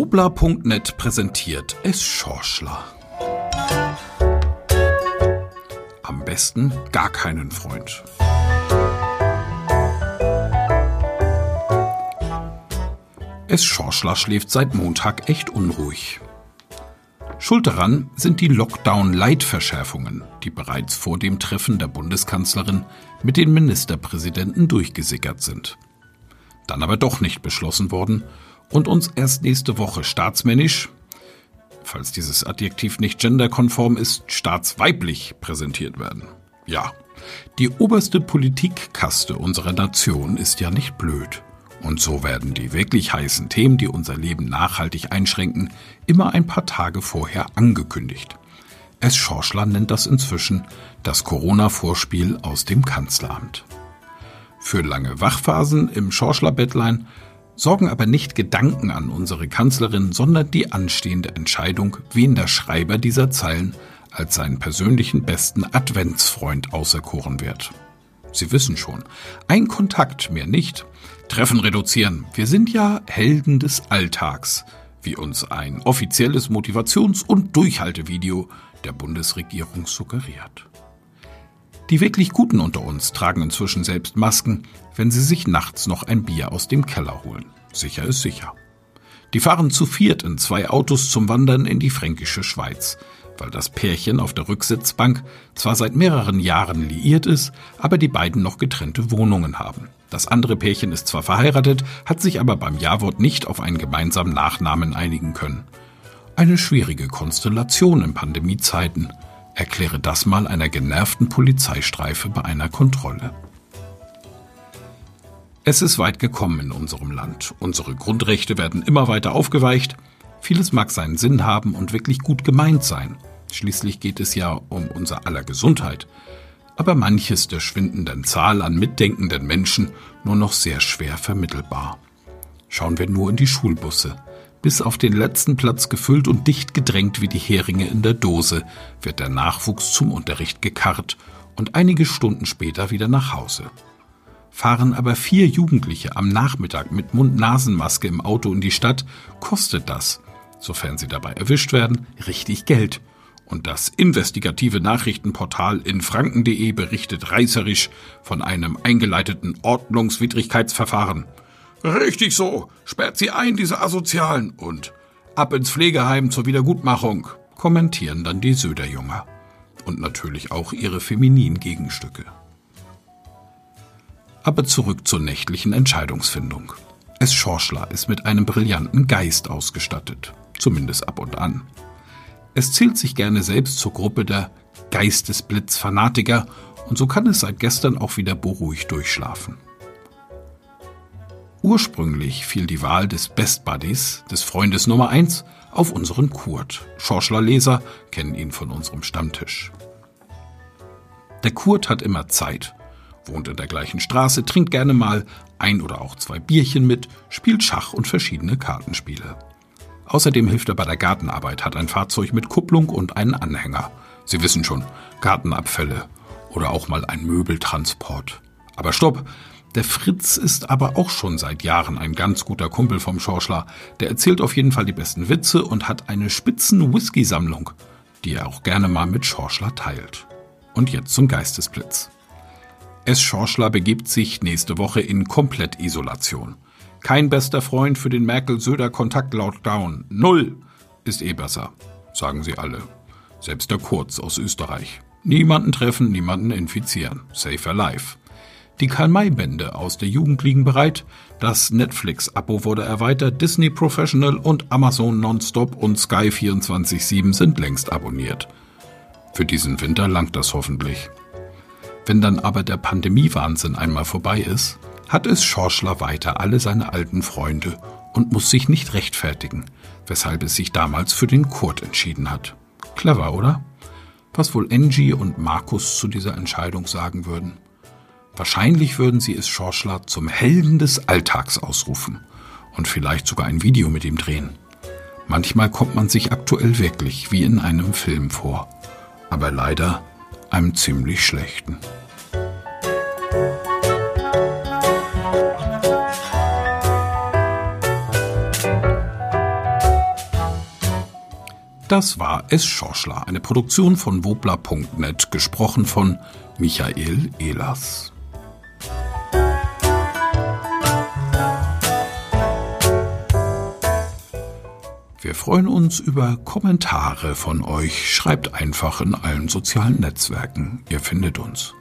Wobla.net präsentiert es Schorschler. Am besten gar keinen Freund. Es Schorschler schläft seit Montag echt unruhig. Schuld daran sind die Lockdown-Leitverschärfungen, die bereits vor dem Treffen der Bundeskanzlerin mit den Ministerpräsidenten durchgesickert sind. Dann aber doch nicht beschlossen worden und uns erst nächste Woche staatsmännisch, falls dieses Adjektiv nicht genderkonform ist, staatsweiblich präsentiert werden. Ja, die oberste Politikkaste unserer Nation ist ja nicht blöd. Und so werden die wirklich heißen Themen, die unser Leben nachhaltig einschränken, immer ein paar Tage vorher angekündigt. Es Schorschler nennt das inzwischen das Corona-Vorspiel aus dem Kanzleramt. Für lange Wachphasen im Schorschler-Bettlein sorgen aber nicht Gedanken an unsere Kanzlerin, sondern die anstehende Entscheidung, wen der Schreiber dieser Zeilen als seinen persönlichen besten Adventsfreund auserkoren wird. Sie wissen schon, ein Kontakt mehr nicht, Treffen reduzieren. Wir sind ja Helden des Alltags, wie uns ein offizielles Motivations- und Durchhaltevideo der Bundesregierung suggeriert. Die wirklich Guten unter uns tragen inzwischen selbst Masken, wenn sie sich nachts noch ein Bier aus dem Keller holen. Sicher ist sicher. Die fahren zu viert in zwei Autos zum Wandern in die fränkische Schweiz, weil das Pärchen auf der Rücksitzbank zwar seit mehreren Jahren liiert ist, aber die beiden noch getrennte Wohnungen haben. Das andere Pärchen ist zwar verheiratet, hat sich aber beim Jawort nicht auf einen gemeinsamen Nachnamen einigen können. Eine schwierige Konstellation in Pandemiezeiten. Erkläre das mal einer genervten Polizeistreife bei einer Kontrolle. Es ist weit gekommen in unserem Land. Unsere Grundrechte werden immer weiter aufgeweicht. Vieles mag seinen Sinn haben und wirklich gut gemeint sein. Schließlich geht es ja um unser aller Gesundheit aber manches der schwindenden Zahl an mitdenkenden Menschen nur noch sehr schwer vermittelbar. Schauen wir nur in die Schulbusse. Bis auf den letzten Platz gefüllt und dicht gedrängt wie die Heringe in der Dose wird der Nachwuchs zum Unterricht gekarrt und einige Stunden später wieder nach Hause. Fahren aber vier Jugendliche am Nachmittag mit Mund-Nasen-Maske im Auto in die Stadt, kostet das, sofern sie dabei erwischt werden, richtig Geld und das investigative Nachrichtenportal in franken.de berichtet reißerisch von einem eingeleiteten Ordnungswidrigkeitsverfahren. Richtig so, sperrt sie ein, diese Asozialen, und ab ins Pflegeheim zur Wiedergutmachung, kommentieren dann die Söderjunger. Und natürlich auch ihre femininen Gegenstücke. Aber zurück zur nächtlichen Entscheidungsfindung. Es Schorschler ist mit einem brillanten Geist ausgestattet, zumindest ab und an. Es zählt sich gerne selbst zur Gruppe der Geistesblitz-Fanatiker und so kann es seit gestern auch wieder beruhigt durchschlafen. Ursprünglich fiel die Wahl des Best Buddies, des Freundes Nummer 1, auf unseren Kurt. Schorschler Leser kennen ihn von unserem Stammtisch. Der Kurt hat immer Zeit, wohnt in der gleichen Straße, trinkt gerne mal ein oder auch zwei Bierchen mit, spielt Schach und verschiedene Kartenspiele. Außerdem hilft er bei der Gartenarbeit, hat ein Fahrzeug mit Kupplung und einen Anhänger. Sie wissen schon, Gartenabfälle oder auch mal ein Möbeltransport. Aber stopp! Der Fritz ist aber auch schon seit Jahren ein ganz guter Kumpel vom Schorschler. Der erzählt auf jeden Fall die besten Witze und hat eine spitzen Whisky-Sammlung, die er auch gerne mal mit Schorschler teilt. Und jetzt zum Geistesblitz. S. Schorschler begibt sich nächste Woche in Komplettisolation. Kein bester Freund für den Merkel-Söder-Kontakt-Lockdown. Null ist eh besser, sagen sie alle. Selbst der Kurz aus Österreich. Niemanden treffen, niemanden infizieren. Safer Life. Die Karl-May-Bände aus der Jugend liegen bereit. Das Netflix-Abo wurde erweitert. Disney Professional und Amazon Nonstop und Sky 24-7 sind längst abonniert. Für diesen Winter langt das hoffentlich. Wenn dann aber der Pandemiewahnsinn einmal vorbei ist, hat es Schorschler weiter alle seine alten Freunde und muss sich nicht rechtfertigen, weshalb es sich damals für den Kurt entschieden hat. Clever, oder? Was wohl Angie und Markus zu dieser Entscheidung sagen würden? Wahrscheinlich würden sie es Schorschler zum Helden des Alltags ausrufen und vielleicht sogar ein Video mit ihm drehen. Manchmal kommt man sich aktuell wirklich wie in einem Film vor, aber leider einem ziemlich schlechten. Das war Es Schorschler, eine Produktion von wobla.net, gesprochen von Michael Ehlers. Wir freuen uns über Kommentare von euch. Schreibt einfach in allen sozialen Netzwerken. Ihr findet uns.